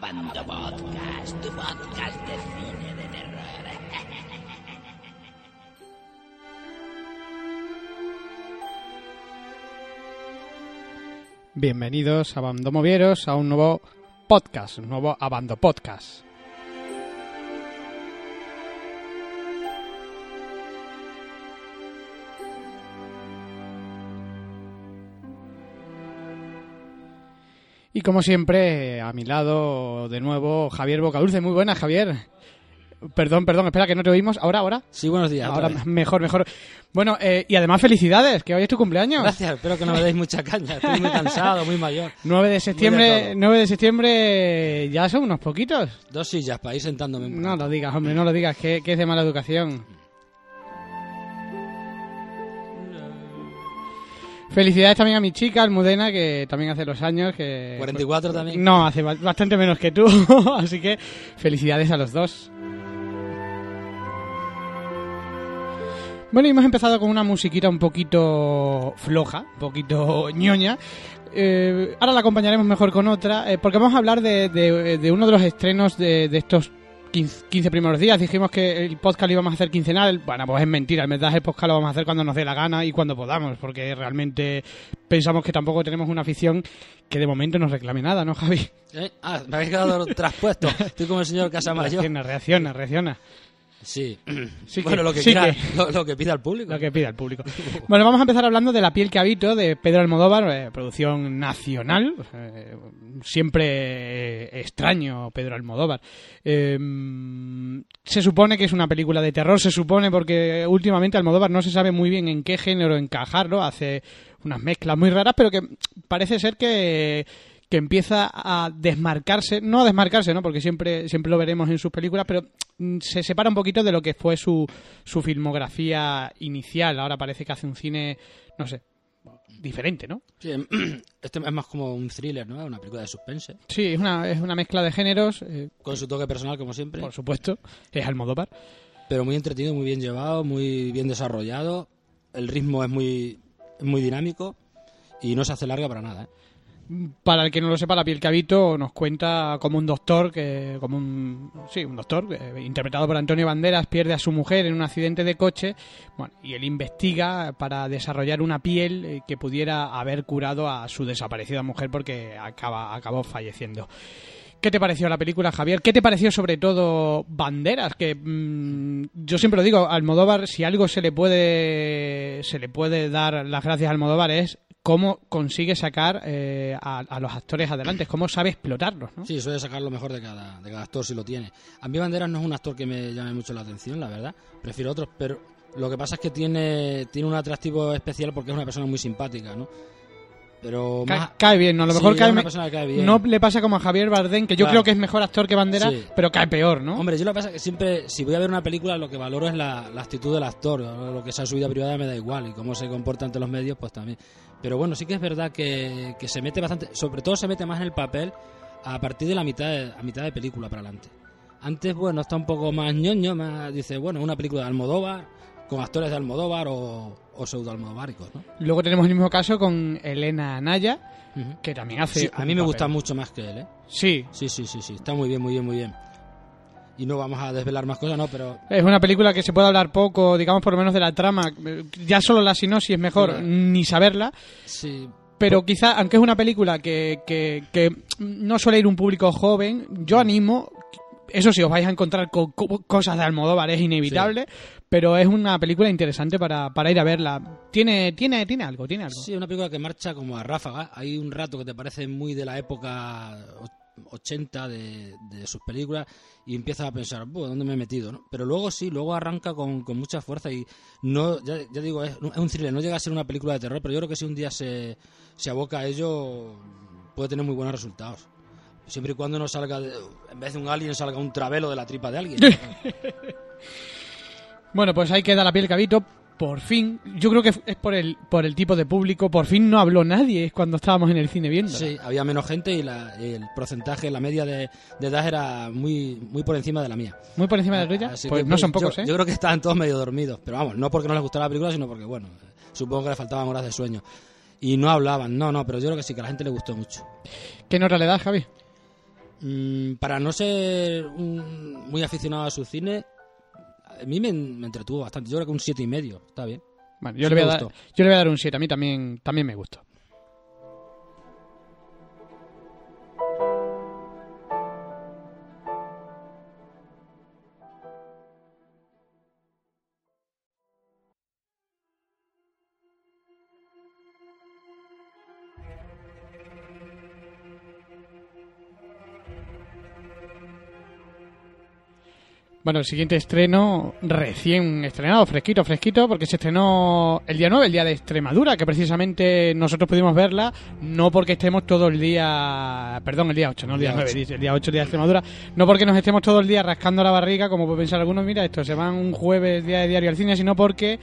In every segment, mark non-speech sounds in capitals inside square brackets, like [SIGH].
Abando Podcast, tu podcast de cine de terror. Bienvenidos a Abando Movieros a un nuevo podcast, un nuevo Abando Podcast. Y como siempre, a mi lado, de nuevo, Javier Bocadulce. Muy buenas, Javier. Perdón, perdón, espera que no te oímos. ¿Ahora, ahora? Sí, buenos días. Ahora mejor, mejor. Bueno, eh, y además felicidades, que hoy es tu cumpleaños. Gracias, espero que no me deis mucha caña. Estoy muy cansado, muy mayor. 9 de septiembre, de todo. 9 de septiembre, ya son unos poquitos. Dos sillas para ir sentándome. No lo digas, hombre, no lo digas, que, que es de mala educación. Felicidades también a mi chica, Almudena, que también hace los años que... 44 también. No, hace ba- bastante menos que tú, [LAUGHS] así que felicidades a los dos. Bueno, y hemos empezado con una musiquita un poquito floja, un poquito ñoña. Eh, ahora la acompañaremos mejor con otra, eh, porque vamos a hablar de, de- de uno de los estrenos de, de estos 15, 15 primeros días. Dijimos que el podcast lo íbamos a hacer quincenal. Bueno, pues es mentira. En verdad el podcast lo vamos a hacer cuando nos dé la gana y cuando podamos, porque realmente pensamos que tampoco tenemos una afición que de momento no reclame nada, ¿no, Javi? ¿Eh? Ah, me habéis quedado [LAUGHS] traspuesto. Estoy como el señor Casamayor. Reacciona, reacciona, reacciona. Sí. [CLEARS THROAT] Sí bueno, que- lo que, sí quiera- que- Lo, lo que pida el público. Lo que pida el público. [LAUGHS] Bueno, vamos a empezar hablando de La piel que habito de Pedro Almodóvar, eh, producción nacional. eh, siempre eh, extraño Pedro Almodóvar. Eh, se supone que es una película de terror, se supone porque últimamente Almodóvar no se sabe muy bien en qué género encajarlo, hace unas mezclas muy raras, pero que parece ser que que empieza a desmarcarse, no a desmarcarse, ¿no? Porque siempre, siempre lo veremos en sus películas, pero mm, se separa un poquito de lo que fue su, su filmografía inicial. Ahora parece que hace un cine, no sé, diferente, ¿no? Sí, [CLEARS THROAT] este es más como un thriller, ¿no? Una película de suspense. Sí, es una, es una mezcla de géneros, eh, Con su toque personal, como siempre. por supuesto, es Almodóvar. Pero muy entretenido, muy bien llevado, muy bien desarrollado. El ritmo es muy, es muy dinámico. Y no se hace larga para nada, ¿eh? Para el que no lo sepa, La piel que habito nos cuenta como un doctor, que como un sí, un doctor eh, interpretado por Antonio Banderas pierde a su mujer en un accidente de coche, bueno, y él investiga para desarrollar una piel eh, que pudiera haber curado a su desaparecida mujer porque acaba acabó falleciendo. ¿Qué te pareció la película, Javier? ¿Qué te pareció sobre todo Banderas? Que mm, yo siempre lo digo, Almodóvar, si algo se le puede se le puede dar las gracias a Almodóvar es cómo consigue sacar eh, a, los actores adelante, cómo sabe explotarlos, ¿no? Sí, suele sacar lo mejor de cada, de cada actor si lo tiene. A mí Banderas no es un actor que me llame mucho la atención, la verdad. Prefiero otros, pero lo que pasa es que tiene, tiene un atractivo especial porque es una persona muy simpática, ¿no? Pero Cae, más... cae bien, ¿no? A lo mejor cae me- cae bien. No le pasa como a Javier Bardem, que yo Claro. creo que es mejor actor que Banderas, Sí. pero cae peor, ¿no? Hombre, yo lo que pasa es que siempre, si voy a ver una película, lo que valoro es la, la actitud del actor. Lo que sea su vida privada me da igual y cómo se comporta ante los medios, pues también. Pero bueno, sí que es verdad que, que se mete bastante, sobre todo se mete más en el papel a partir de la mitad de, a mitad de película para adelante. Antes, bueno, está un poco más ñoño, más, dice, bueno, una película de Almodóvar, con actores de Almodóvar o, o pseudo almodóvaricos, ¿no? Luego tenemos el mismo caso con Elena Naya, Ujú. que también hace... Sí, a mí me papel. gusta mucho más que él, ¿eh? Sí, Sí, sí, sí, sí, está muy bien, muy bien, muy bien. Y no vamos a desvelar más cosas, ¿no? Pero Es una película que se puede hablar poco, digamos por lo menos de la trama. Ya solo la sinopsis es mejor Sí. ni saberla. sí, Pero quizá, aunque es una película que, que, que no suele ir un público joven, yo animo. Eso sí, os vais a encontrar con co- cosas de Almodóvar, es inevitable. Pero es una película interesante para, para ir a verla. Tiene, tiene, tiene algo, tiene algo. Sí, una película que marcha como a ráfaga. Hay un rato que te parece muy de la época o- 80 de, de sus películas y empiezas a pensar, "Buah, ¿dónde me he metido? ¿no? Pero luego sí, luego arranca con, con mucha fuerza y no, ya, ya digo, es, es un thriller, no llega a ser una película de terror, pero yo creo que si un día se, se aboca a ello, puede tener muy buenos resultados. Siempre y cuando no salga, de- en vez de un alien, salga un travelo de la tripa de alguien. [LAUGHS] Bueno, pues ahí queda la piel cabito. Por fin, yo creo que es por el, por el tipo de público, por fin no habló nadie es cuando estábamos en el cine viendo. Sí, había menos gente y, la- el porcentaje, la media de, de edad era muy, muy por encima de la mía. Muy por encima de la tuya. Así Pues que, no son yo- pocos, ¿eh? Yo creo que estaban todos medio dormidos. Pero vamos, no porque no les gustara la película, sino porque, bueno, supongo que les faltaban horas de sueño. Y no hablaban, no, no, pero yo creo que sí, que a la gente le gustó mucho. ¿Qué nota le das, Javi? Mm, para no ser un- muy aficionado a su cine, a mí me, me entretuvo bastante. Yo creo que un siete y medio, está bien. Bueno, yo, Sí le voy a dar, yo le voy a dar un 7. A mí también, también me gustó. Bueno, el siguiente estreno recién estrenado, fresquito, fresquito, porque se estrenó el día 9, el día de Extremadura, que precisamente nosotros pudimos verla, no porque estemos todo el día, perdón, el día 8, no el día, Día 9, 8. dice, el día 8, el día de Extremadura, no porque nos estemos todo el día rascando la barriga, como pueden pensar algunos, mira, esto se van un jueves, día de diario al cine, sino porque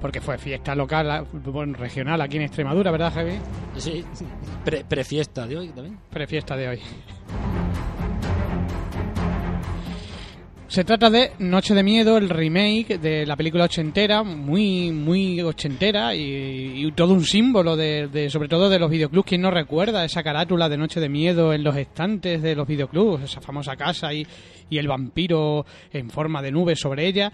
porque fue fiesta local, bueno, regional aquí en Extremadura, ¿verdad, Javi? Sí, pre- prefiesta de hoy también. Prefiesta de hoy. Se trata de Noche de Miedo, el remake de la película ochentera, muy muy ochentera y, y todo un símbolo de, de- sobre todo de los videoclubs. ¿Quién no recuerda esa carátula de Noche de Miedo en los estantes de los videoclubs? Esa famosa casa y, y el vampiro en forma de nube sobre ella.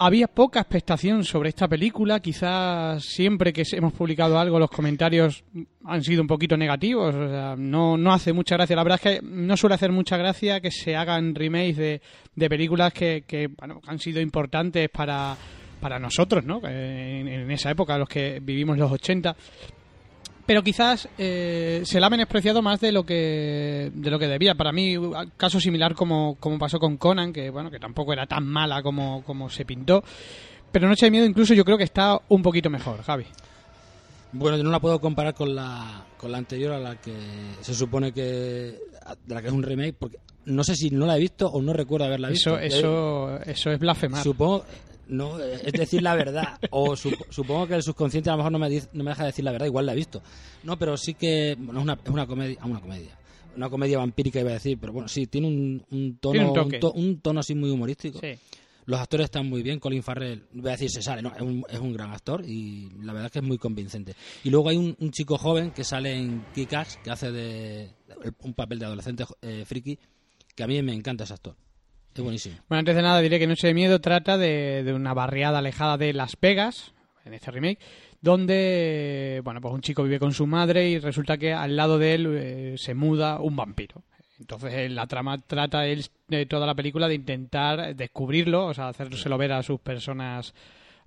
Había poca expectación sobre esta película, quizás siempre que hemos publicado algo los comentarios han sido un poquito negativos, o sea, no, no hace mucha gracia. La verdad es que no suele hacer mucha gracia que se hagan remakes de, de películas que, que, bueno, han sido importantes para, para nosotros, ¿no? En, en esa época, los que vivimos los 80 pero quizás eh, se la ha menospreciado más de lo que de lo que debía. Para mí, caso similar como, como pasó con Conan, que bueno, que tampoco era tan mala como, como se pintó. Pero Noche de Miedo incluso yo creo que está un poquito mejor, Javi. Bueno, yo no la puedo comparar con la, con la anterior a la que se supone que de la que es un remake, porque no sé si no la he visto o no recuerdo haberla visto. Eso, eso, eso es blasfemar. Supongo, no, es decir la verdad. O sup- supongo que el subconsciente a lo mejor no me, diz- no me deja decir la verdad, igual la he visto. No, pero sí que, bueno, es una, es una comedia, ah, una comedia. Una comedia vampírica iba a decir, pero bueno, sí, tiene un, un tono, Tiene un toque. to- un tono así muy humorístico. Sí. Los actores están muy bien, Colin Farrell, voy a decir se sale, no, es un, es un gran actor y la verdad es que es muy convincente. Y luego hay un, un chico joven que sale en Kick-Ass, que hace de un papel de adolescente eh, friki, que a mí me encanta ese actor. Es buenísimo. Bueno, antes de nada diré que Noche de Miedo trata de, de una barriada alejada de Las Vegas, en este remake, donde, bueno, pues un chico vive con su madre y resulta que al lado de él eh, se muda un vampiro. Entonces eh, la trama trata él de toda la película de intentar descubrirlo, o sea, hacérselo ver a sus personas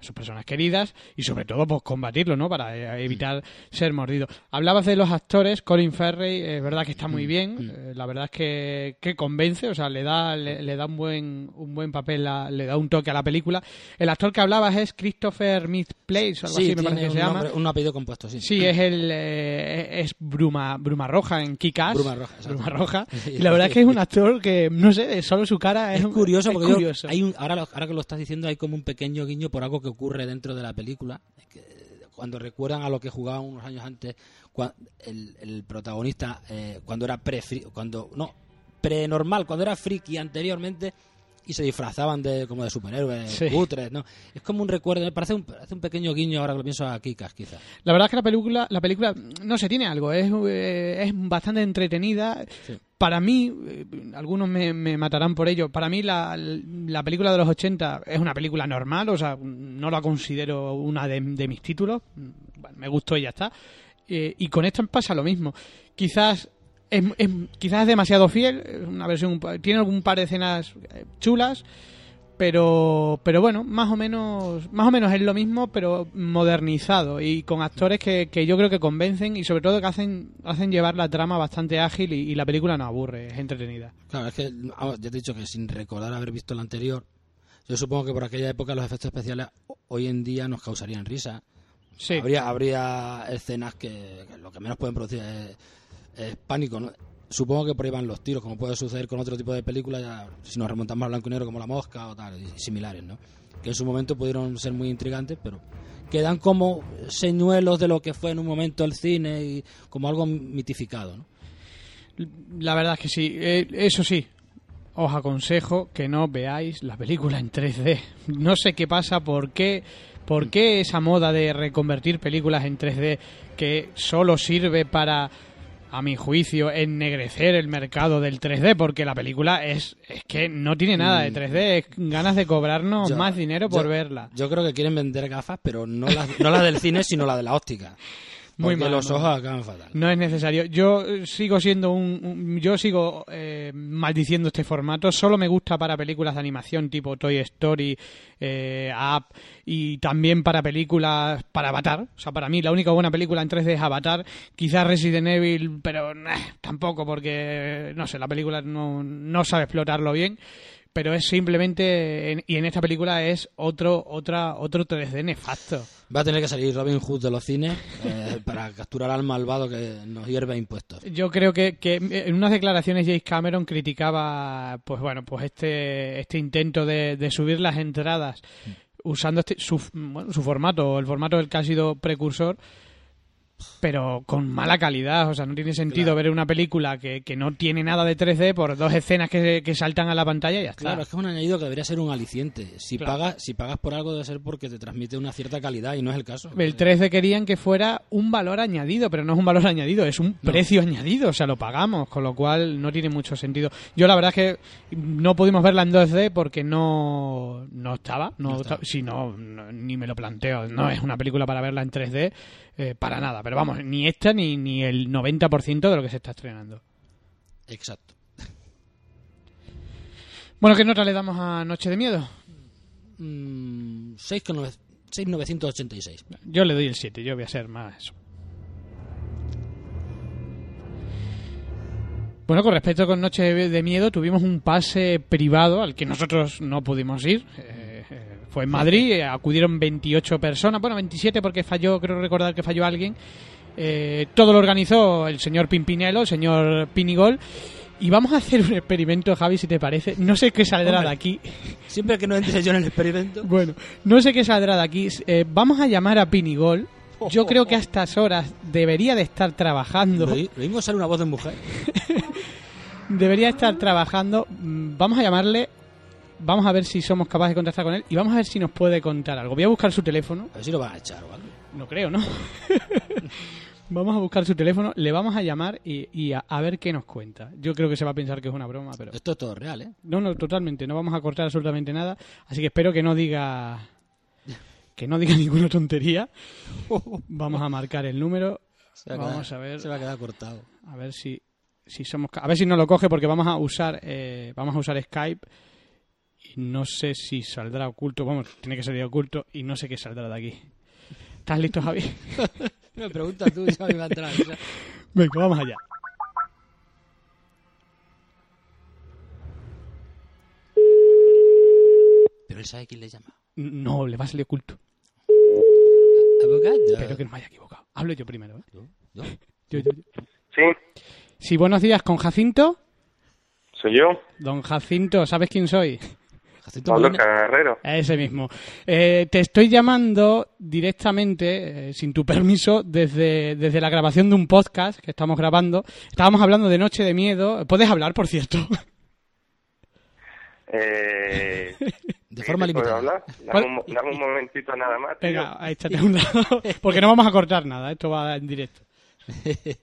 a sus personas queridas y sobre todo pues combatirlo, ¿no? Para eh, evitar ser mordido. Hablabas de los actores, Colin Farrell, es verdad que está muy bien, eh, la verdad es que, que convence, o sea, le da le, le da un buen un buen papel, a- le da un toque a la película. El actor que hablabas es Christopher Place o algo así me parece que se llama. nombre- un apellido compuesto, sí. Sí, es el eh, es Bruma Bruma Roja en Kick-Ass. Bruma Roja. Bruma Roja. [LAUGHS] Y la verdad es que es un actor que no sé, solo su cara es, Es curioso es porque yo- curioso. hay un, ahora, ahora que lo estás diciendo hay como un pequeño guiño por algo que ocurre dentro de la película. que cuando recuerdan a lo que jugaban unos años antes, cua- el, el protagonista eh, cuando era pre cuando no pre-normal, cuando era friki anteriormente y se disfrazaban de como de superhéroes Sí. cutres, ¿no? Es como un recuerdo, me parece un, parece un pequeño guiño ahora que lo pienso a Kikas, quizás. La verdad es que la película, la película, no sé, tiene algo, es, eh, es bastante entretenida. Sí. Para mí, eh, algunos me, me matarán por ello, para mí la, la película de los 80 es una película normal, o sea, no la considero una de, mis títulos, bueno, me gustó y ya está. Eh, y con esta pasa lo mismo. Quizás es, es- quizás es demasiado fiel, una versión, tiene algún par de escenas eh, chulas, pero pero bueno más o menos más o menos es lo mismo pero modernizado y con actores que, que yo creo que convencen y sobre todo que hacen hacen llevar la trama bastante ágil y, y la película no aburre es entretenida Claro, es que vamos, ya te he dicho que sin recordar haber visto la anterior, yo supongo que por aquella época los efectos especiales ho- hoy en día nos causarían risa. sí Habría, habría escenas que, que lo que menos pueden producir es, es pánico, ¿no? Supongo que por ahí van los tiros, como puede suceder con otro tipo de películas, si nos remontamos al blanco y negro como La Mosca o tal, similares, ¿no? Que en su momento pudieron ser muy intrigantes, pero quedan como señuelos de lo que fue en un momento el cine y como algo mitificado, ¿no? la verdad es que sí Eh, eso sí os aconsejo que no veáis la película en 3D no sé qué pasa por qué por qué esa moda de reconvertir películas en 3D que solo sirve para a mi juicio, ennegrecer el mercado del 3D, porque la película es, es que no tiene nada de 3D, es ganas de cobrarnos Yo- más dinero por yo- verla. Yo creo que quieren vender gafas, pero no las, no las del cine, sino la de la óptica. Muy mal, los ojos acaban fatal. No es necesario. Yo eh, sigo siendo un, un- yo sigo eh, maldiciendo este formato. Solo me gusta para películas de animación tipo Toy Story, eh, Up y también para películas para Avatar. O sea, para mí la única buena película en 3D es Avatar. Quizás Resident Evil, pero nah, tampoco porque no sé, la película no, no sabe explotarlo bien. Pero es simplemente en- y en esta película es otro otra otro 3D nefasto. Va a tener que salir Robin Hood de los cines eh, [LAUGHS] para capturar al malvado que nos hierve impuestos. Yo creo que, en unas declaraciones James Cameron criticaba, pues bueno, pues este, este intento de, de subir las entradas usando este, su, bueno, su formato, el formato del que ha sido precursor, pero con mala calidad. O sea, no tiene sentido Claro. ver una película que, que no tiene nada de 3D por dos escenas que, que saltan a la pantalla y ya está. Claro, es que es un añadido que debería ser un aliciente. Si Claro. pagas si pagas por algo debe ser porque te transmite una cierta calidad y no es el caso. El 3D querían que fuera un valor añadido, pero no es un valor añadido, es un No. precio añadido, o sea, lo pagamos, con lo cual no tiene mucho sentido. Yo la verdad es que no pudimos verla en 2D porque no, no estaba, no, No estaba. esta- si no, no, ni me lo planteo, no es una película para verla en 3D eh, para nada, pero vamos, ni esta ni, ni el 90% de lo que se está estrenando. Exacto. Bueno, ¿qué nota le damos a Noche de Miedo? Mm, 6,9 6,986. Yo le doy el 7, yo voy a ser más eso. Bueno, con respecto con Noche de Miedo, tuvimos un pase privado al que nosotros no pudimos ir. Eh, eh, fue en Madrid, acudieron 28 personas, bueno, 27 porque falló, creo recordar que falló alguien. Eh, todo lo organizó el señor Pimpinelo, el señor Pinigol. Y vamos a hacer un experimento, Javi, si te parece. No sé qué saldrá Hombre. de aquí. Siempre que no entre yo en el experimento. [LAUGHS] Bueno, no sé qué saldrá de aquí. Eh, vamos a llamar a Pinigol. Yo creo que a estas horas debería de estar trabajando. Lo, mismo sale una voz de mujer. [LAUGHS] Debería estar trabajando. Mm, Vamos a llamarle. Vamos a ver si somos capaces de contactar con él. Y vamos a ver si nos puede contar algo. Voy a buscar su teléfono. A ver si lo van a echar o algo. No creo, ¿no? [LAUGHS] vamos a buscar su teléfono. Le vamos a llamar y, y a, a ver qué nos cuenta. Yo creo que se va a pensar que es una broma, pero. Esto es todo real, ¿eh? No, no, totalmente. No vamos a cortar absolutamente nada. Así que espero que no diga. Que no diga [LAUGHS] ninguna tontería. Vamos a marcar el número. Se va Vamos quedar- a ver. Se va a quedar cortado. A ver si, si somos. A ver si no lo coge porque vamos a usar. eh, vamos a usar Skype. Y no sé si saldrá oculto. Vamos, tiene que salir oculto. Y no sé qué saldrá de aquí. ¿Estás listo, Javi? [LAUGHS] Me pregunta tú y me va a entrar. o sea. Venga, vamos allá. Pero él sabe quién le llama. No, le va a salir oculto. Abogado. Espero que no me haya equivocado. Hablo yo primero, ¿eh? ¿Yo? ¿Yo? Yo, yo, yo. Sí, Sí, buenos días, con Jacinto. soy yo, Don Jacinto, ¿sabes quién soy? Jacinto Pablo Molina. Carrero. Ese mismo. Eh, te estoy llamando directamente, eh, sin tu permiso, desde, desde la grabación de un podcast que estamos grabando. Estábamos hablando de Noche de Miedo. ¿Puedes hablar, por cierto? [LAUGHS] Eh, De forma ¿sí te puedo limitada. Dame un, dame un momentito nada más. tío. Venga, échate un lado. [LAUGHS] Porque no vamos a cortar nada, esto va en directo. [LAUGHS]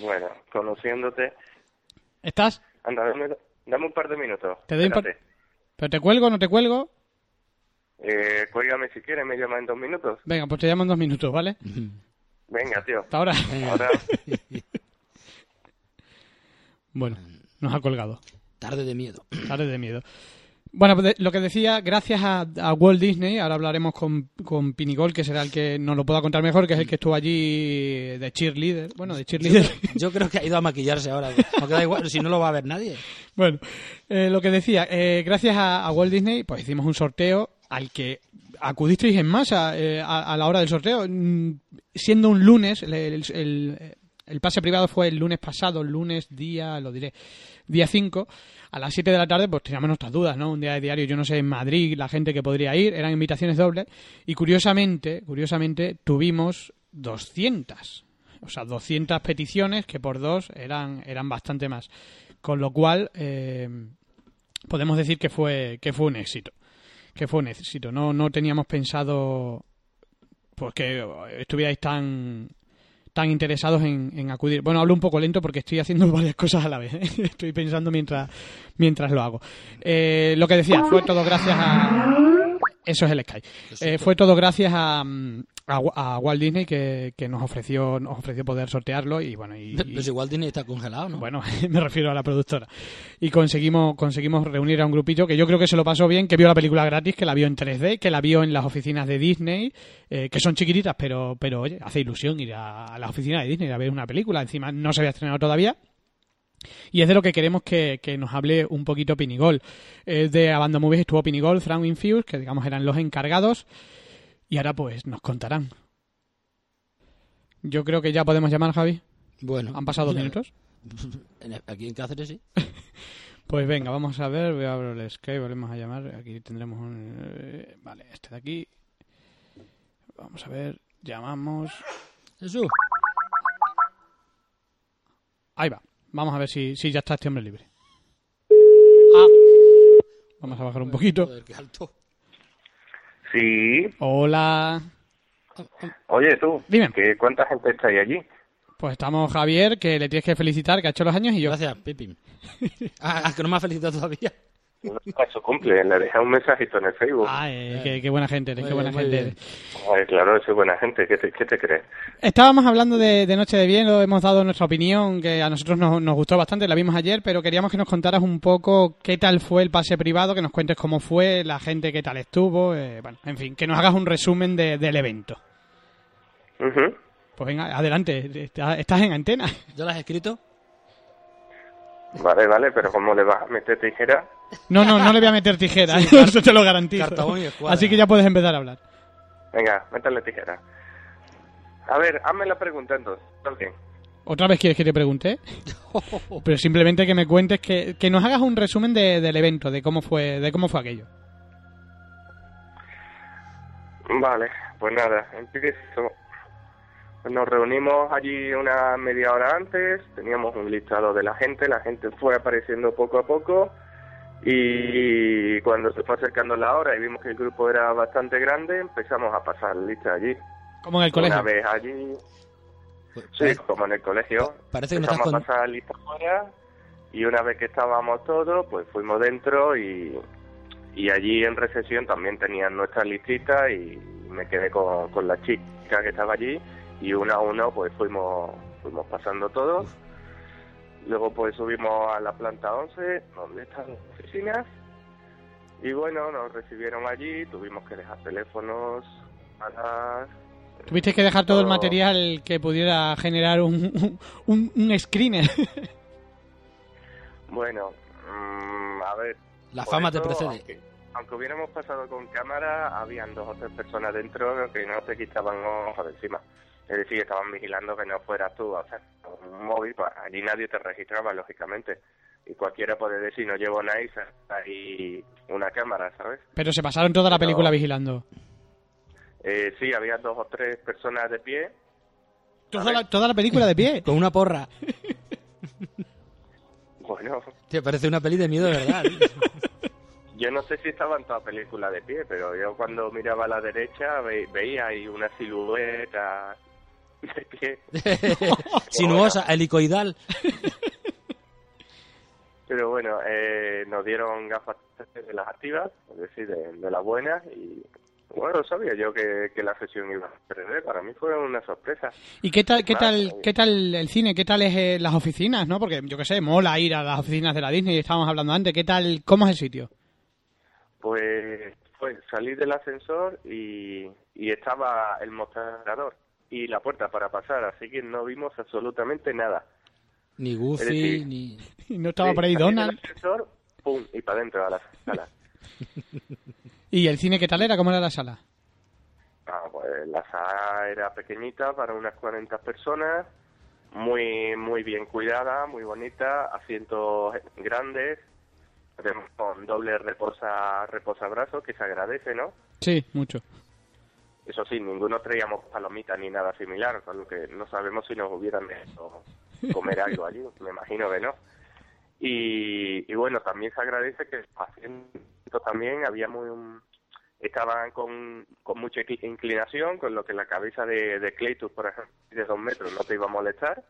Bueno, conociéndote. ¿Estás? Anda, dame, dame un par de minutos. Te doy un par- Espérate. ¿Pero te cuelgo o no te cuelgo? Eh, cuélgame si quieres, me llama en dos minutos. Venga, pues te llamo en dos minutos, ¿vale? [LAUGHS] Venga, tío. Hasta ahora. Ahora, [LAUGHS] Bueno, nos ha colgado. Tarde de miedo. Tarde de miedo. Bueno, pues de- lo que decía, gracias a, a Walt Disney, ahora hablaremos con, con Pinigol, que será el que nos lo pueda contar mejor, que es el que estuvo allí de cheerleader. Bueno, de cheerleader. Yo creo que ha ido a maquillarse ahora. Aunque da igual, si no lo va a ver nadie. bueno, eh, lo que decía, eh, gracias a, a Walt Disney, pues hicimos un sorteo al que acudisteis en masa eh, a, a la hora del sorteo, mm, siendo un lunes, el, el- el- el pase privado fue el lunes pasado, lunes día, lo diré, día 5, a las 7 de la tarde, pues teníamos nuestras dudas, ¿no? Un día de diario, yo no sé, en Madrid, la gente que podría ir, eran invitaciones dobles, y curiosamente, curiosamente, tuvimos 200. O sea, 200 peticiones que por dos eran, eran bastante más. Con lo cual, eh, podemos decir que fue, que fue un éxito. Que fue un éxito. No, no teníamos pensado pues que estuvierais tan tan interesados en, en acudir. Bueno, hablo un poco lento porque estoy haciendo [LAUGHS] varias cosas a la vez. ¿eh? Estoy pensando mientras, mientras lo hago. Eh, lo que decía, fue todo gracias a... Eso es el Sky. Eh, fue todo gracias a, mm, a, a Walt Disney que, que nos ofreció nos ofreció poder sortearlo y bueno y, y- Pues igual Disney está congelado, ¿no? bueno [LAUGHS] me refiero a la productora y conseguimos conseguimos reunir a un grupillo que yo creo que se lo pasó bien que vio la película gratis que la vio en 3D que la vio en las oficinas de Disney eh, que son chiquititas pero pero oye hace ilusión ir a, a las oficinas de Disney a ver una película encima no se había estrenado todavía y es de lo que queremos que, que nos hable un poquito Pinigol. Eh, de Abandon Movies estuvo Pinigol, Frank Infuse, que digamos eran los encargados. Y ahora pues nos contarán. Yo creo que ya podemos llamar, Javi. Bueno. ¿Han pasado dos minutos? [LAUGHS] Aquí en Cáceres sí. [LAUGHS] Pues venga, vamos a ver. Voy a abrir el Skype, volvemos a llamar. Aquí tendremos un... eh, Vale, este de aquí. Vamos a ver. Llamamos. Jesús. Ahí va. Vamos a ver si, si ya está este hombre libre. Ah. Vamos a bajar un poquito. Joder, qué alto. Sí. Hola. Oye, tú. Dime. ¿que ¿Cuánta gente está ahí allí? Pues estamos Javier, que le tienes que felicitar, que ha hecho los años, y yo. Gracias, Pipi. Ah, ah, que no me ha felicitado todavía. No, Eso cumple, le dejé un mensajito en el Facebook. Ah, eh, qué, qué buena gente qué buena bien, gente. Ay, claro, soy buena gente, ¿qué te, qué te crees? Estábamos hablando de, de Noche de Bien, lo hemos dado nuestra opinión, que a nosotros nos, nos gustó bastante, la vimos ayer, pero queríamos que nos contaras un poco qué tal fue el pase privado, que nos cuentes cómo fue, la gente qué tal estuvo, eh, bueno, en fin, que nos hagas un resumen de- del evento. Ujú. Pues venga, adelante, está- estás en antena. ¿Ya lo has escrito? Vale, vale, pero ¿cómo le vas a meter tijera? No, no, no le voy a meter tijera, Sí, [LAUGHS] eso te lo garantizo. Así que ya puedes empezar a hablar. Venga, métale tijera. A ver, hazme la pregunta entonces. ¿Otra vez quieres que te pregunte? [LAUGHS] Pero simplemente que me cuentes, que, que nos hagas un resumen de- del evento, de cómo fue, de cómo fue aquello. Vale, pues nada, empiezo. Pues Nos reunimos allí una media hora antes, teníamos un listado de la gente, la gente fue apareciendo poco a poco y cuando se fue acercando la hora y vimos que el grupo era bastante grande, empezamos a pasar lista allí. Como en el colegio. Una vez allí, Pues, sí, parece- como en el colegio, pa- parece que no empezamos estás a con- pasar lista fuera y una vez que estábamos todos, pues fuimos dentro y, y allí en recepción también tenían nuestra listita y me quedé con, con la chica que estaba allí y uno a uno pues fuimos fuimos pasando todos. Luego pues subimos a la planta 11, donde están las oficinas. Y bueno, nos recibieron allí, tuvimos que dejar teléfonos, para Tuviste que dejar todo el material que pudiera generar un, un, un screener. [LAUGHS] Bueno, mm, a ver. La fama te precede. Aunque, aunque hubiéramos pasado con cámara, habían dos o tres personas dentro que no te quitaban ojos de encima. Es decir, estaban vigilando que no fueras tú a hacer un móvil. pues, allí nadie te registraba, lógicamente. Y cualquiera puede decir, no llevo nada y está ahí una cámara, ¿sabes? Pero se pasaron toda la Pero- película vigilando. Eh, sí, había dos o tres personas de pie. Toda la, toda la película de pie. [LAUGHS] Con una porra. Bueno, Te parece una peli de miedo, de verdad. [LAUGHS] yo no sé si estaban toda película de pie, pero yo cuando miraba a la derecha ve- veía ahí una silueta. [LAUGHS] Sinuosa, helicoidal. Pero bueno, eh, nos dieron gafas de las activas, es decir, de, de las buenas, y bueno, sabía yo que, que la sesión iba a perder. Para mí fue una sorpresa. ¿Y qué tal, qué tal, bien. qué tal el cine? ¿Qué tal es eh, las oficinas, no? Porque yo qué sé, mola ir a las oficinas de la Disney, estábamos hablando antes. ¿Qué tal, cómo es el sitio? Pues, pues salí del ascensor y, y estaba el mostrador y la puerta para pasar, así que no vimos absolutamente nada. Ni Goofy, decir, ni... Y no estaba Sí, por ahí Donald. ascensor, pum, y para adentro a la sala. [LAUGHS] ¿Y el cine qué tal era? ¿Cómo era la sala? Ah, pues la sala era pequeñita para unas 40 personas, muy muy bien cuidada, muy bonita, asientos grandes, con doble reposa reposabrazos que se agradece, ¿no? Sí, mucho. Eso sí, ninguno traíamos palomitas ni nada similar, con lo que no sabemos si nos hubieran dejado comer [LAUGHS] algo allí, me imagino que no. Y, y bueno, también se agradece que haciendo también había muy un- estaban con, con mucha incli- inclinación, con lo que la cabeza de, de Cleitus, por ejemplo, de dos metros no te iba a molestar.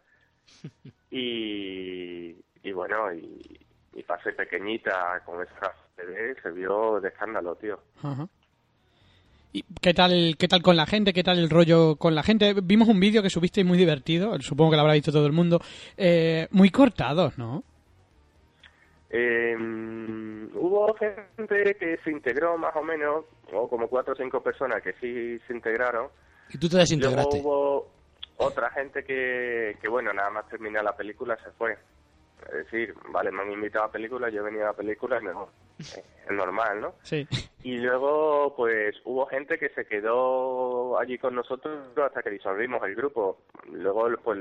[LAUGHS] Y, y bueno, y, y pasé pequeñita con esa CD, se vio de escándalo, tío. Ajá. ¿Y qué tal, qué tal con la gente? ¿Qué tal el rollo con la gente? Vimos un vídeo que subiste muy divertido, supongo que lo habrá visto todo el mundo, eh, muy cortado, ¿no? Eh, hubo gente que se integró más o menos, o como cuatro o cinco personas que sí se integraron. Y tú te Luego desintegraste. hubo otra gente que, que, bueno, nada más terminar la película se fue. Es decir, vale, me han invitado a la película, yo he venido a la película, [LAUGHS] es mejor. Es normal, ¿no? Sí. Y luego, pues, hubo gente que se quedó allí con nosotros hasta que disolvimos el grupo. Luego, pues,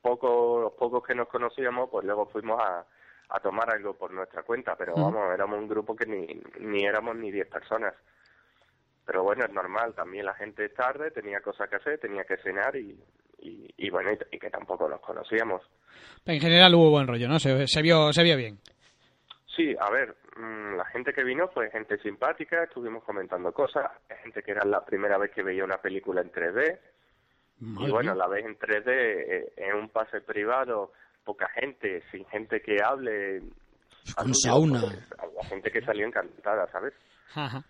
poco, los pocos que nos conocíamos, pues luego fuimos a, a tomar algo por nuestra cuenta. Pero vamos, éramos un grupo que ni, ni éramos ni 10 personas. Pero bueno, es normal. También la gente es tarde, tenía cosas que hacer, tenía que cenar y, y, y bueno, y, y que tampoco nos conocíamos. En general hubo buen rollo, ¿no? Se, se vio, se vio bien. Sí, a ver, mm, la gente que vino fue gente simpática, estuvimos comentando cosas, gente que era la primera vez que veía una película en 3D, Madre y bueno, la ves en 3D eh, en un pase privado, poca gente, sin gente que hable. Con sauna. la gente que salió encantada, ¿sabes? Ajá.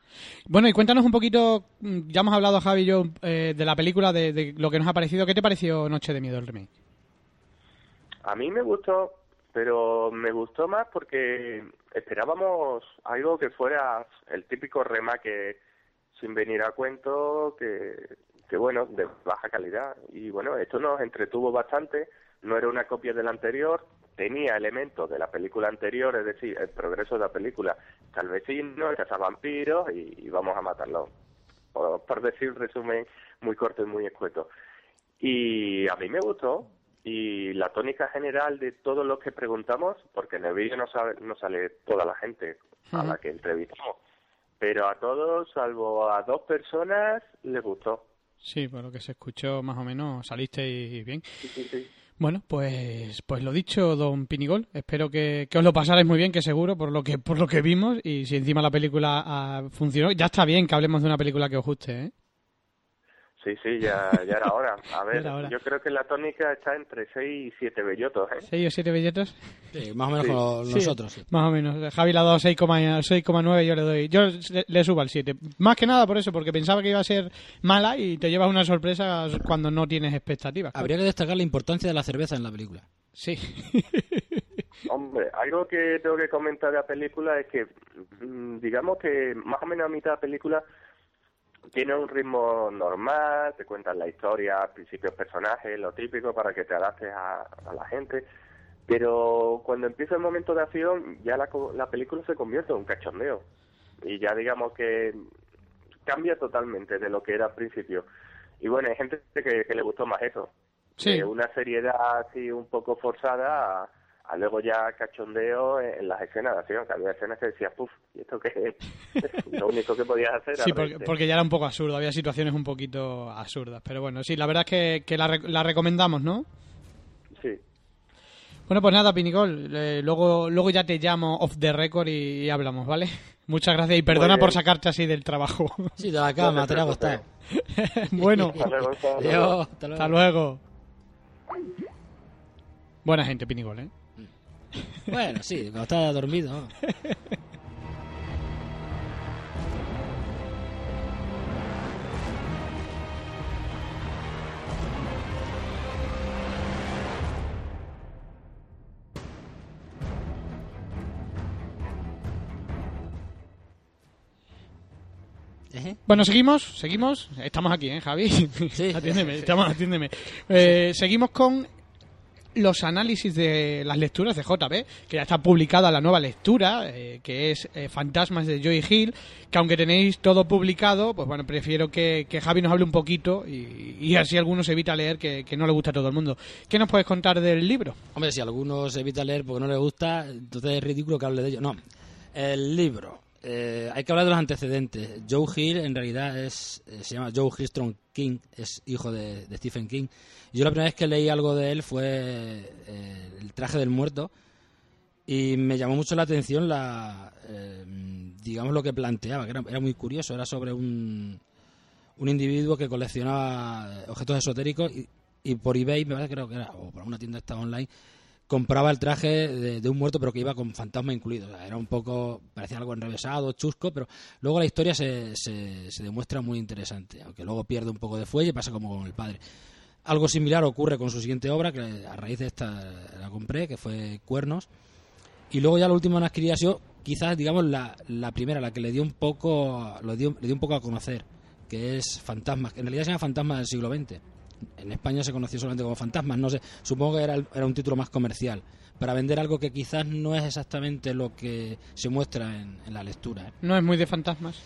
Bueno, y cuéntanos un poquito, mm, ya hemos hablado Javi y yo eh, de la película, de, lo que nos ha parecido. ¿Qué te pareció Noche de Miedo el remake? A mí me gustó, pero me gustó más porque esperábamos algo que fuera el típico remake sin venir a cuento, que, que bueno, de baja calidad. Y bueno, esto nos entretuvo bastante, no era una copia del anterior, tenía elementos de la película anterior, es decir, el progreso de la película, está el vecino, el cazavampiros y, y vamos a matarlo. Por, por decir un resumen muy corto y muy escueto. Y a mí me gustó. Y la tónica general de todos los que preguntamos, porque en el vídeo no, sabe- no sale toda la gente a la que entrevistamos, pero a todos, salvo a dos personas, les gustó. Sí, por lo que se escuchó más o menos, salisteis bien. Sí, sí, sí. Bueno, pues, pues lo dicho, don Pinigol. Espero que, os lo pasarais muy bien, que seguro, por lo que, por lo que vimos. Y si encima la película ah, funcionó, ya está bien que hablemos de una película que os guste, ¿eh? Sí, sí, ya, ya era hora. [LAUGHS] A ver, hora. yo creo que la tónica está entre 6 y 7 bellotos, ¿eh? ¿Seis o siete belletos? Sí, más o menos Sí. como nosotros. sí. Más o menos. Javi le ha dado 6,9, 6,9 yo le doy. Yo le, le subo al 7. Más que nada por eso, porque pensaba que iba a ser mala y te llevas una sorpresa cuando no tienes expectativas. Habría que destacar la importancia de la cerveza en la película. Sí. [LAUGHS] Hombre, algo que tengo que comentar de la película es que, mm, digamos que más o menos a mitad de la película tiene un ritmo normal, te cuentan la historia, principios, personajes, lo típico para que te adaptes a, a la gente. Pero cuando empieza el momento de acción, ya la, la película se convierte en un cachondeo. Y ya digamos que cambia totalmente de lo que era al principio. Y bueno, hay gente que, que le gustó más eso. Sí. De una seriedad así un poco forzada a, a luego ya cachondeo en, en las escenas de acción. Que había escenas que decías, puf, ¿y esto qué es? [LAUGHS] Lo único que podías hacer era Sí, porque, porque ya era un poco absurdo. Había situaciones un poquito absurdas. Pero bueno, sí, la verdad es que, que la, rec- la recomendamos, ¿no? Sí. Bueno, pues nada, Pinicol. eh, luego, luego ya te llamo off the record y, y hablamos, ¿vale? Muchas gracias y perdona por sacarte así del trabajo. Sí, de la cama, te la ha gustado. bueno, Hasta luego, hasta luego. Adiós, hasta luego. hasta luego. Buena gente, Pinigol, ¿eh? Bueno, sí, cuando estaba dormido. Bueno, seguimos, seguimos. Estamos aquí, ¿eh, Javi? Sí. [LAUGHS] atiéndeme, estamos, atiéndeme. Eh, seguimos con los análisis de las lecturas de JB, que ya está publicada la nueva lectura, eh, que es eh, Fantasmas de Joy Hill, que aunque tenéis todo publicado, pues bueno, prefiero que, que Javi nos hable un poquito y, y así algunos evita leer que, que no le gusta a todo el mundo. ¿Qué nos puedes contar del libro? Hombre, si algunos evita leer porque no les gusta, entonces es ridículo que hable de ello. No, el libro. Eh, hay que hablar de los antecedentes. Joe Hill en realidad es eh, se llama Joe Hillstrom King, es hijo de, Stephen King. Yo la primera vez que leí algo de él fue eh, El traje del muerto y me llamó mucho la atención la, digamos, lo que planteaba, que era, muy curioso, era sobre un, un individuo que coleccionaba objetos esotéricos y, por eBay, me parece creo que era, o por una tienda online, compraba el traje de, un muerto pero que iba con fantasma incluido. Era un poco, parecía algo enrevesado, chusco, pero luego la historia se, se, demuestra muy interesante, aunque luego pierde un poco de fuelle y pasa como con el padre. Algo similar ocurre con su siguiente obra, que a raíz de esta la compré, que fue Cuernos. Y luego ya la última en adquirir ha quizás, digamos, la, la primera, la que le dio un poco, lo dio, le dio un poco a conocer, que es Fantasmas, que en realidad se llama Fantasmas del siglo XX. En España se conoció solamente como Fantasmas, no sé, supongo que era, un título más comercial, para vender algo que quizás no es exactamente lo que se muestra en, en la lectura. ¿eh? No es muy de fantasmas.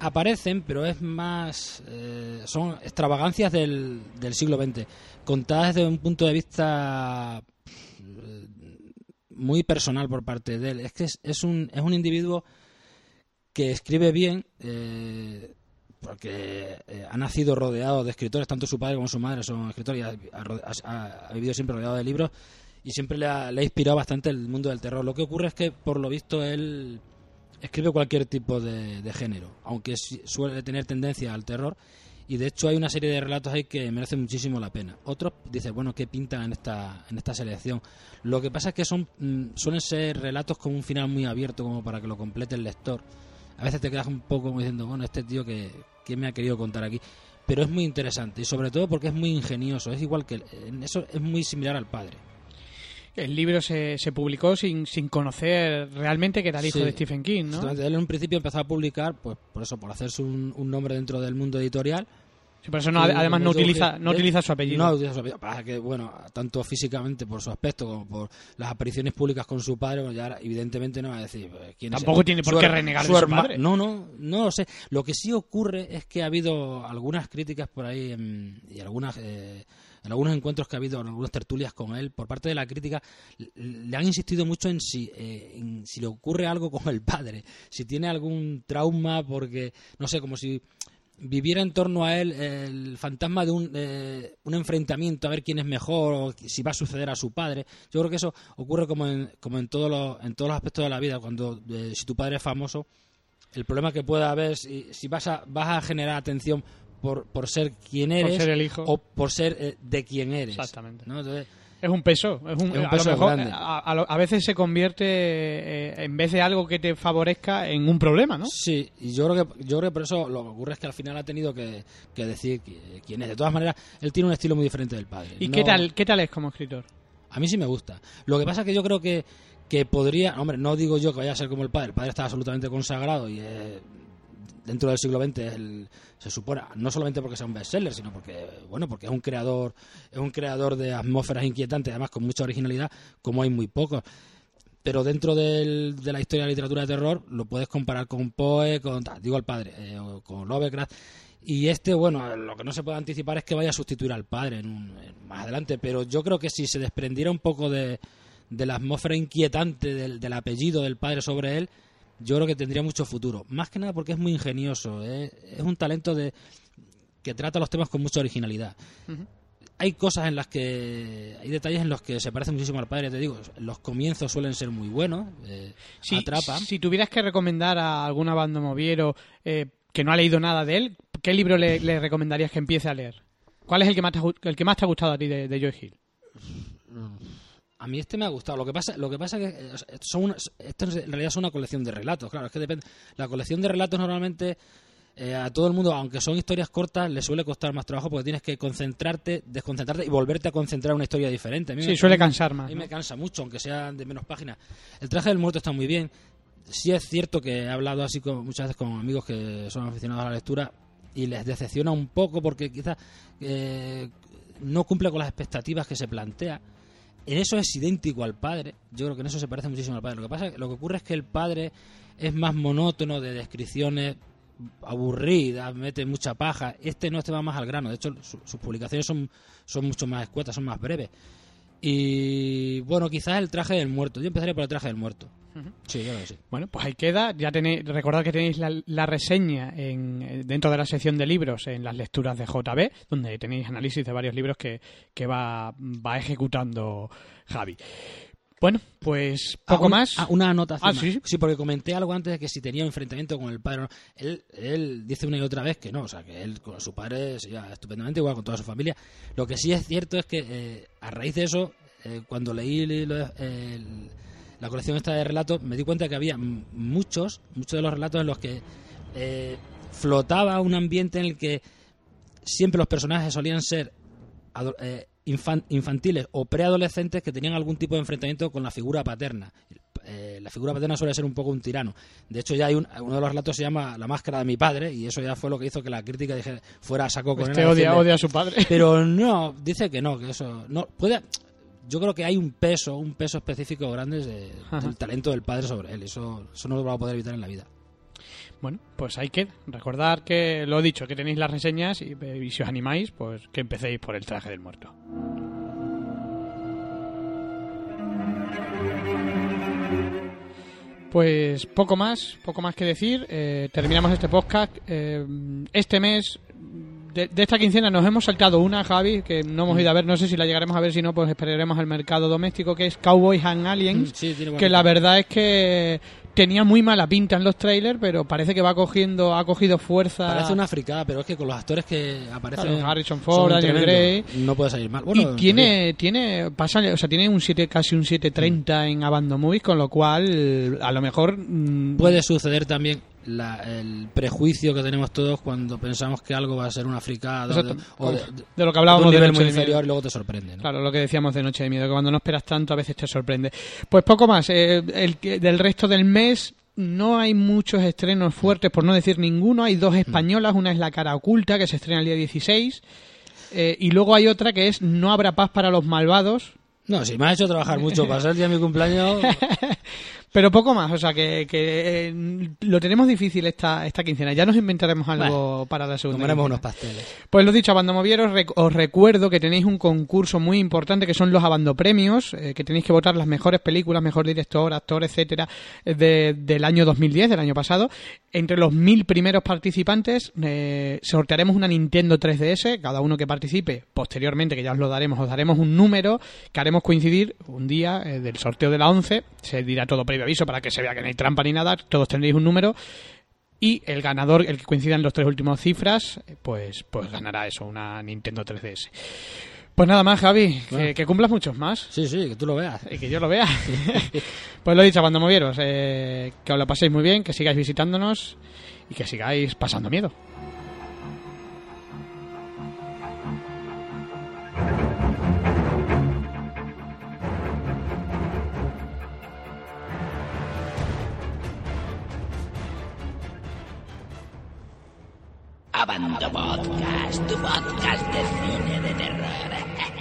Aparecen, pero es más. eh, son extravagancias del, del siglo XX, contadas desde un punto de vista eh, muy personal por parte de él. Es que es, es un, es un individuo que escribe bien, eh, porque eh, ha nacido rodeado de escritores, tanto su padre como su madre son escritores y ha, ha- ha- vivido siempre rodeado de libros y siempre le ha, le ha inspirado bastante el mundo del terror. Lo que ocurre es que, por lo visto, él escribe cualquier tipo de, de género, aunque suele tener tendencia al terror. Y de hecho hay una serie de relatos ahí que merecen muchísimo la pena. Otros dicen, bueno, ¿qué pintan en esta, en esta selección? Lo que pasa es que son mm, suelen ser relatos con un final muy abierto como para que lo complete el lector. A veces te quedas un poco como diciendo, bueno, este tío que, que me ha querido contar aquí. Pero es muy interesante y sobre todo porque es muy ingenioso. Es igual que... En eso es muy similar al padre. El libro se, se publicó sin, sin conocer realmente que era el hijo Sí, de Stephen King, ¿no? Él en un principio empezó a publicar, pues por eso, por hacerse un, un nombre dentro del mundo editorial. Sí, por eso no, además no utiliza, no utiliza su apellido. No utiliza su apellido. Pasa que, bueno, tanto físicamente por su aspecto como por las apariciones públicas con su padre, pues ya evidentemente no va a decir eh, quién es. Tampoco tiene por su qué renegar de su su herma- padre. No, no, no lo sé. Lo que sí ocurre es que ha habido algunas críticas por ahí en- y algunas. eh, en algunos encuentros que ha habido, en algunas tertulias con él, por parte de la crítica, le han insistido mucho en si, eh, en si le ocurre algo con el padre, si tiene algún trauma, porque, no sé, como si viviera en torno a él el fantasma de un, eh, un enfrentamiento a ver quién es mejor o si va a suceder a su padre. Yo creo que eso ocurre como en, como en, todos, los, en todos los aspectos de la vida, cuando eh, si tu padre es famoso, el problema que pueda haber es si, si vas, a, vas a generar atención por, por ser quien eres ser el hijo. o por ser eh, de quien eres. Exactamente. ¿no? Entonces, Es un peso. Es un, Es un a peso lo mejor, grande. a, a lo- a veces se convierte, eh, en vez de algo que te favorezca, en un problema, ¿no? Sí, y yo creo que yo creo que por eso lo que ocurre es que al final ha tenido que, que decir qui- quién es. De todas maneras, él tiene un estilo muy diferente del padre. ¿Y No- qué tal qué tal es como escritor? A mí sí me gusta. Lo que pasa es que yo creo que, que podría... Hombre, no digo yo que vaya a ser como el padre. El padre está absolutamente consagrado y eh, dentro del siglo XX se supone, no solamente porque sea un bestseller, sino porque, bueno, porque es un creador es un creador de atmósferas inquietantes, además con mucha originalidad, como hay muy pocos. Pero dentro del- de la historia de la literatura de terror lo puedes comparar con Poe, con, digo el padre, eh, con Lovecraft. Y este, bueno, lo que no se puede anticipar es que vaya a sustituir al padre en un- más adelante. Pero yo creo que si se desprendiera un poco de, de la atmósfera inquietante del apellido del padre sobre él, yo creo que tendría mucho futuro. Más que nada porque es muy ingenioso. ¿eh? Es un talento de que trata los temas con mucha originalidad. Hay cosas en las que. Hay detalles en los que se parece muchísimo al padre, te digo. Los comienzos suelen ser muy buenos. eh, Si, atrapan. si tuvieras que recomendar a algún abandomoviero eh, que no ha leído nada de él, ¿qué libro le, le recomendarías que empiece a leer? ¿Cuál es el que más te, el que más te ha gustado a ti de, de Joe Hill? A mí este me ha gustado. Lo que pasa, lo que pasa que eh, son una- esto en realidad es una colección de relatos. Claro, es que depende. La colección de relatos normalmente eh, a todo el mundo, aunque son historias cortas, le suele costar más trabajo porque tienes que concentrarte, desconcentrarte y volverte a concentrar en una historia diferente. A mí Sí, me- suele a mí- cansar A más. mí ¿no? me cansa mucho, aunque sea de menos páginas. El traje del muerto está muy bien. Sí es cierto que he hablado así con, muchas veces con amigos que son aficionados a la lectura y les decepciona un poco porque quizás eh, no cumple con las expectativas que se plantea. En eso es idéntico al padre. Yo creo que en eso se parece muchísimo al padre. Lo que pasa, lo que ocurre es que el padre es más monótono de descripciones aburridas, mete mucha paja. Este no, este va más al grano. De hecho, su- sus publicaciones son, son mucho más escuetas, son más breves. Y bueno, quizás el traje del muerto. Yo empezaría por el traje del muerto. Sí, yo creo que sí. Bueno, pues ahí queda. Ya tenéis, recordad que tenéis la, la reseña en, eh, dentro de la sección de libros en las lecturas de JB, donde tenéis análisis de varios libros que, que va, va ejecutando Javi. Bueno, pues poco Ah, un- más. ah, una anotación. Ah, más. sí. porque comenté algo antes de que si tenía un enfrentamiento con el padre no. Él, él dice una y otra vez que no, o sea, que él con su padre se lleva estupendamente, igual con toda su familia. Lo que sí es cierto es que eh, a raíz de eso, eh, cuando leí lo el- la colección esta de relatos, me di cuenta que había muchos, muchos de los relatos en los que eh, flotaba un ambiente en el que siempre los personajes solían ser eh, infan- infantiles o preadolescentes que tenían algún tipo de enfrentamiento con la figura paterna. Eh, la figura paterna suele ser un poco un tirano. De hecho, ya hay un, uno de los relatos se llama La máscara de mi padre y eso ya fue lo que hizo que la crítica dijera, fuera a saco con él. Este a odia, odia a su padre. Pero no, dice que no, que eso no puede. Yo creo que hay un peso, un peso específico grande de- del talento del padre sobre él. Eso, eso no lo va a poder evitar en la vida. Bueno, pues hay que recordar que lo he dicho, que tenéis las reseñas y, y si os animáis, pues que empecéis por el traje del muerto. Pues poco más, poco más que decir. Eh, terminamos este podcast. Eh, este mes, de, de esta quincena, nos hemos saltado una, Javi, que no hemos ido a ver. No sé si la llegaremos a ver, si no, pues esperaremos al mercado doméstico, que es Cowboys and Aliens. Sí, buena que la verdad es que tenía muy mala pinta en los trailers, pero parece que va cogiendo, ha cogido fuerza. Parece una fricada, pero es que con los actores que aparecen. Claro, Harrison son Ford, Daniel. Gray. No puede salir mal. Bueno, y tiene, tiene, pasa, o sea, tiene un 7, casi un 7.30 en Abandon Movies, con lo cual, a lo mejor. mm, Puede suceder también la- el prejuicio que tenemos todos cuando pensamos que algo va a ser una fricada o de, o de- de lo que de hablábamos un de nivel Noche muy de Miedo. inferior y luego te sorprende. ¿no? Claro, lo que decíamos de Noche de Miedo, que cuando no esperas tanto a veces te sorprende. Pues poco más. eh, el, del resto del mes no hay muchos estrenos fuertes, por no decir ninguno. Hay dos españolas, una es La cara oculta, que se estrena el día 16. eh, y luego hay otra que es No habrá paz para los malvados. No, si me has hecho trabajar mucho para ser el día de mi cumpleaños, [LAUGHS] Pero poco más, o sea que, que, eh, lo tenemos difícil esta, esta quincena. Ya nos inventaremos algo para la segunda. comeremos unos pasteles. Pues lo dicho, Abandomovieros, rec- os recuerdo que tenéis un concurso muy importante que son los Abandopremios, eh, que tenéis que votar las mejores películas, mejor director, actor, etcétera, de- del año 2010, del año pasado. Entre los mil primeros participantes eh, sortearemos una Nintendo 3DS, cada uno que participe, posteriormente, que ya os lo daremos, os daremos un número que haremos coincidir un día eh, del sorteo de la 11, se dirá todo previo aviso para que se vea que no hay trampa ni nada, todos tendréis un número y el ganador, el que coincida en los tres últimos cifras, pues, pues ganará eso, una Nintendo 3DS. Pues nada más, Javi, que cumplas muchos más Sí, sí, que tú lo veas. y que yo lo vea. [LAUGHS] pues lo he dicho, cuando movieros, eh, que os lo paséis muy bien, que sigáis visitándonos y que sigáis pasando miedo. Abando Podcast, tu podcast de cine de terror.